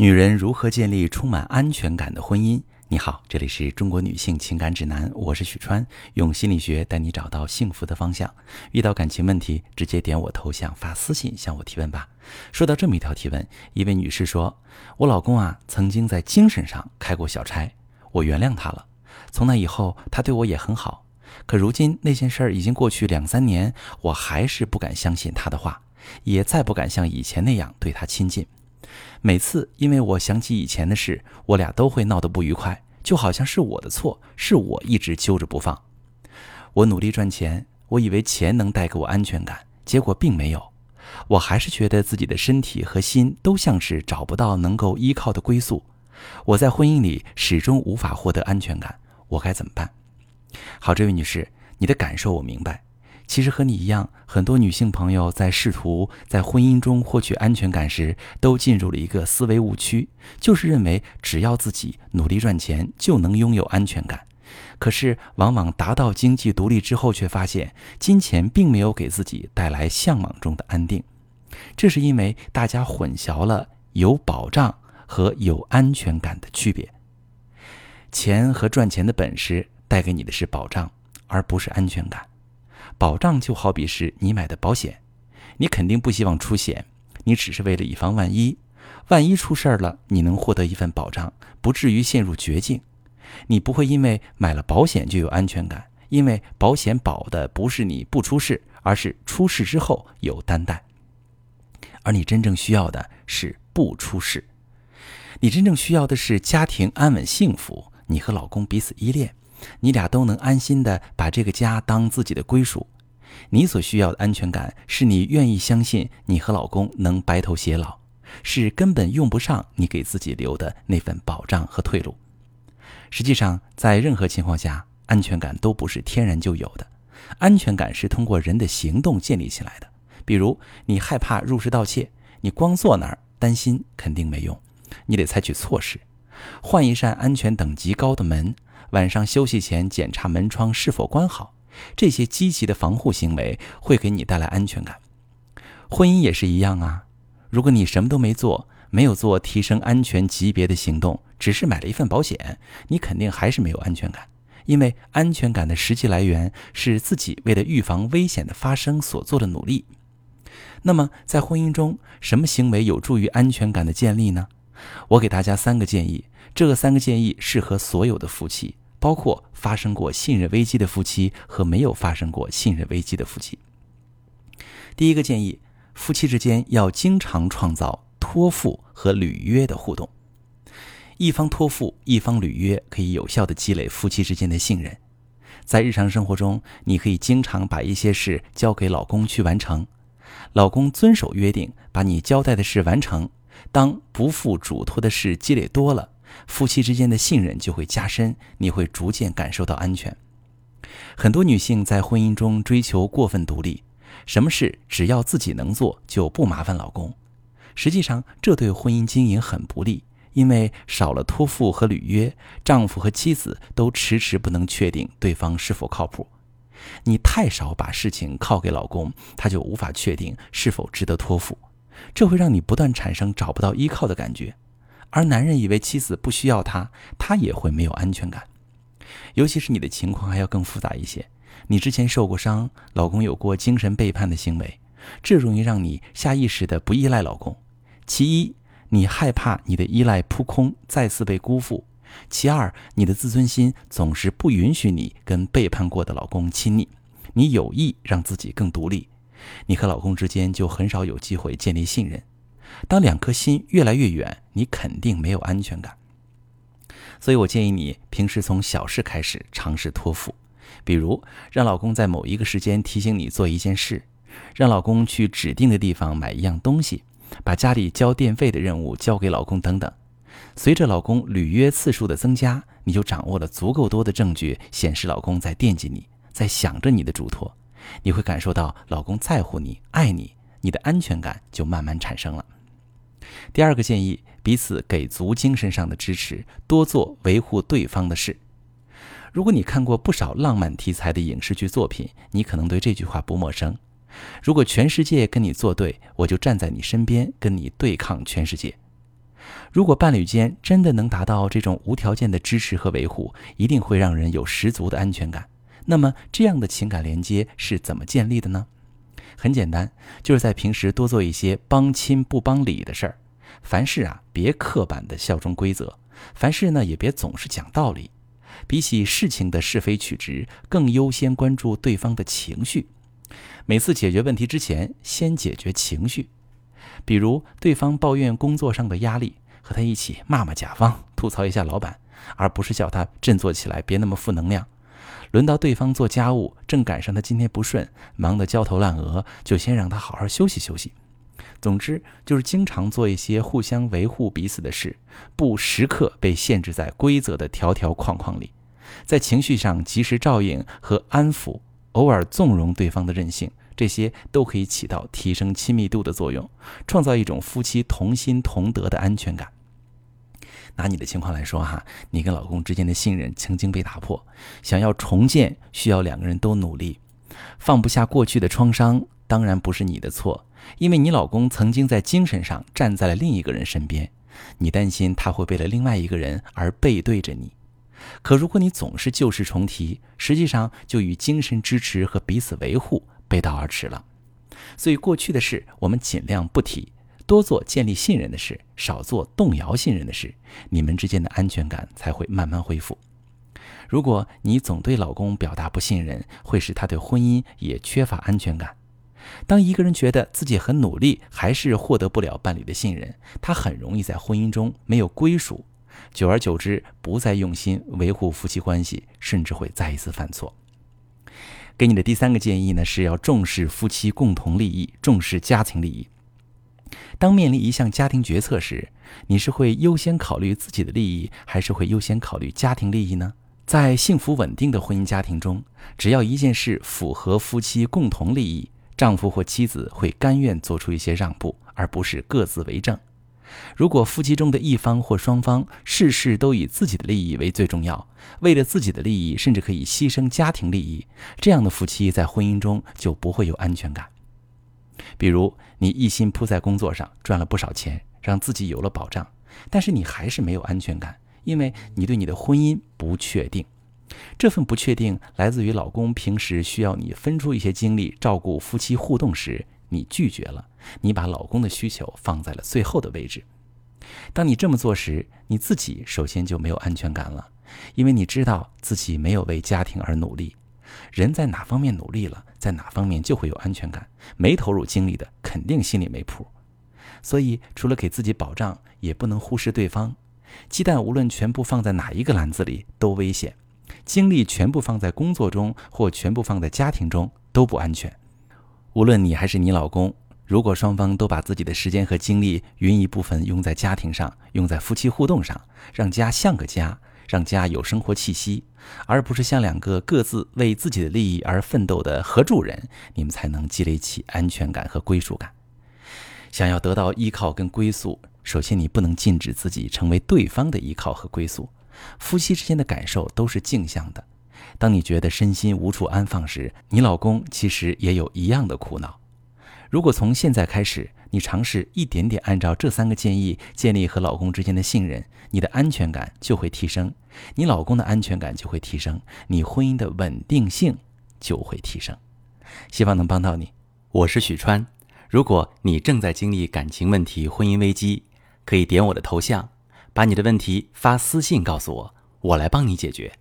女人如何建立充满安全感的婚姻？你好，这里是中国女性情感指南，我是许川，用心理学带你找到幸福的方向。遇到感情问题，直接点我头像发私信向我提问吧。说到这么一条提问，一位女士说：“我老公啊，曾经在精神上开过小差，我原谅他了。从那以后，他对我也很好。可如今那件事儿已经过去两三年，我还是不敢相信他的话，也再不敢像以前那样对他亲近。”每次因为我想起以前的事，我俩都会闹得不愉快，就好像是我的错，是我一直揪着不放。我努力赚钱，我以为钱能带给我安全感，结果并没有。我还是觉得自己的身体和心都像是找不到能够依靠的归宿。我在婚姻里始终无法获得安全感，我该怎么办？好，这位女士，你的感受我明白。其实和你一样，很多女性朋友在试图在婚姻中获取安全感时，都进入了一个思维误区，就是认为只要自己努力赚钱就能拥有安全感。可是，往往达到经济独立之后，却发现金钱并没有给自己带来向往中的安定。这是因为大家混淆了有保障和有安全感的区别。钱和赚钱的本事带给你的是保障，而不是安全感。保障就好比是你买的保险，你肯定不希望出险，你只是为了以防万一。万一出事儿了，你能获得一份保障，不至于陷入绝境。你不会因为买了保险就有安全感，因为保险保的不是你不出事，而是出事之后有担待。而你真正需要的是不出事，你真正需要的是家庭安稳幸福，你和老公彼此依恋。你俩都能安心的把这个家当自己的归属，你所需要的安全感是你愿意相信你和老公能白头偕老，是根本用不上你给自己留的那份保障和退路。实际上，在任何情况下，安全感都不是天然就有的，安全感是通过人的行动建立起来的。比如，你害怕入室盗窃，你光坐那儿担心肯定没用，你得采取措施，换一扇安全等级高的门。晚上休息前检查门窗是否关好，这些积极的防护行为会给你带来安全感。婚姻也是一样啊，如果你什么都没做，没有做提升安全级别的行动，只是买了一份保险，你肯定还是没有安全感。因为安全感的实际来源是自己为了预防危险的发生所做的努力。那么在婚姻中，什么行为有助于安全感的建立呢？我给大家三个建议。这三个建议适合所有的夫妻，包括发生过信任危机的夫妻和没有发生过信任危机的夫妻。第一个建议，夫妻之间要经常创造托付和履约的互动。一方托付，一方履约，可以有效的积累夫妻之间的信任。在日常生活中，你可以经常把一些事交给老公去完成，老公遵守约定，把你交代的事完成。当不负嘱托的事积累多了。夫妻之间的信任就会加深，你会逐渐感受到安全。很多女性在婚姻中追求过分独立，什么事只要自己能做，就不麻烦老公。实际上，这对婚姻经营很不利，因为少了托付和履约，丈夫和妻子都迟迟不能确定对方是否靠谱。你太少把事情靠给老公，他就无法确定是否值得托付，这会让你不断产生找不到依靠的感觉。而男人以为妻子不需要他，他也会没有安全感。尤其是你的情况还要更复杂一些，你之前受过伤，老公有过精神背叛的行为，这容易让你下意识的不依赖老公。其一，你害怕你的依赖扑空，再次被辜负；其二，你的自尊心总是不允许你跟背叛过的老公亲密，你有意让自己更独立，你和老公之间就很少有机会建立信任。当两颗心越来越远，你肯定没有安全感。所以我建议你平时从小事开始尝试托付，比如让老公在某一个时间提醒你做一件事，让老公去指定的地方买一样东西，把家里交电费的任务交给老公等等。随着老公履约次数的增加，你就掌握了足够多的证据，显示老公在惦记你，在想着你的嘱托。你会感受到老公在乎你、爱你，你的安全感就慢慢产生了。第二个建议，彼此给足精神上的支持，多做维护对方的事。如果你看过不少浪漫题材的影视剧作品，你可能对这句话不陌生。如果全世界跟你作对，我就站在你身边，跟你对抗全世界。如果伴侣间真的能达到这种无条件的支持和维护，一定会让人有十足的安全感。那么，这样的情感连接是怎么建立的呢？很简单，就是在平时多做一些帮亲不帮理的事儿。凡事啊，别刻板的效忠规则；凡事呢，也别总是讲道理。比起事情的是非曲直，更优先关注对方的情绪。每次解决问题之前，先解决情绪。比如，对方抱怨工作上的压力，和他一起骂骂甲方，吐槽一下老板，而不是叫他振作起来，别那么负能量。轮到对方做家务，正赶上他今天不顺，忙得焦头烂额，就先让他好好休息休息。总之，就是经常做一些互相维护彼此的事，不时刻被限制在规则的条条框框里，在情绪上及时照应和安抚，偶尔纵容对方的任性，这些都可以起到提升亲密度的作用，创造一种夫妻同心同德的安全感。拿你的情况来说哈，你跟老公之间的信任曾经被打破，想要重建需要两个人都努力，放不下过去的创伤，当然不是你的错。因为你老公曾经在精神上站在了另一个人身边，你担心他会为了另外一个人而背对着你。可如果你总是旧事重提，实际上就与精神支持和彼此维护背道而驰了。所以过去的事我们尽量不提，多做建立信任的事，少做动摇信任的事，你们之间的安全感才会慢慢恢复。如果你总对老公表达不信任，会使他对婚姻也缺乏安全感。当一个人觉得自己很努力，还是获得不了伴侣的信任，他很容易在婚姻中没有归属，久而久之，不再用心维护夫妻关系，甚至会再一次犯错。给你的第三个建议呢，是要重视夫妻共同利益，重视家庭利益。当面临一项家庭决策时，你是会优先考虑自己的利益，还是会优先考虑家庭利益呢？在幸福稳定的婚姻家庭中，只要一件事符合夫妻共同利益。丈夫或妻子会甘愿做出一些让步，而不是各自为政。如果夫妻中的一方或双方事事都以自己的利益为最重要，为了自己的利益，甚至可以牺牲家庭利益，这样的夫妻在婚姻中就不会有安全感。比如，你一心扑在工作上，赚了不少钱，让自己有了保障，但是你还是没有安全感，因为你对你的婚姻不确定。这份不确定来自于老公平时需要你分出一些精力照顾夫妻互动时，你拒绝了，你把老公的需求放在了最后的位置。当你这么做时，你自己首先就没有安全感了，因为你知道自己没有为家庭而努力。人在哪方面努力了，在哪方面就会有安全感。没投入精力的，肯定心里没谱。所以，除了给自己保障，也不能忽视对方。鸡蛋无论全部放在哪一个篮子里，都危险。精力全部放在工作中，或全部放在家庭中都不安全。无论你还是你老公，如果双方都把自己的时间和精力匀一部分用在家庭上，用在夫妻互动上，让家像个家，让家有生活气息，而不是像两个各自为自己的利益而奋斗的合住人，你们才能积累起安全感和归属感。想要得到依靠跟归宿，首先你不能禁止自己成为对方的依靠和归宿。夫妻之间的感受都是镜像的。当你觉得身心无处安放时，你老公其实也有一样的苦恼。如果从现在开始，你尝试一点点按照这三个建议建立和老公之间的信任，你的安全感就会提升，你老公的安全感就会提升，你婚姻的稳定性就会提升。希望能帮到你。我是许川。如果你正在经历感情问题、婚姻危机，可以点我的头像。把你的问题发私信告诉我，我来帮你解决。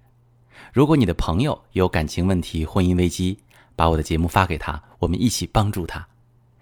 如果你的朋友有感情问题、婚姻危机，把我的节目发给他，我们一起帮助他。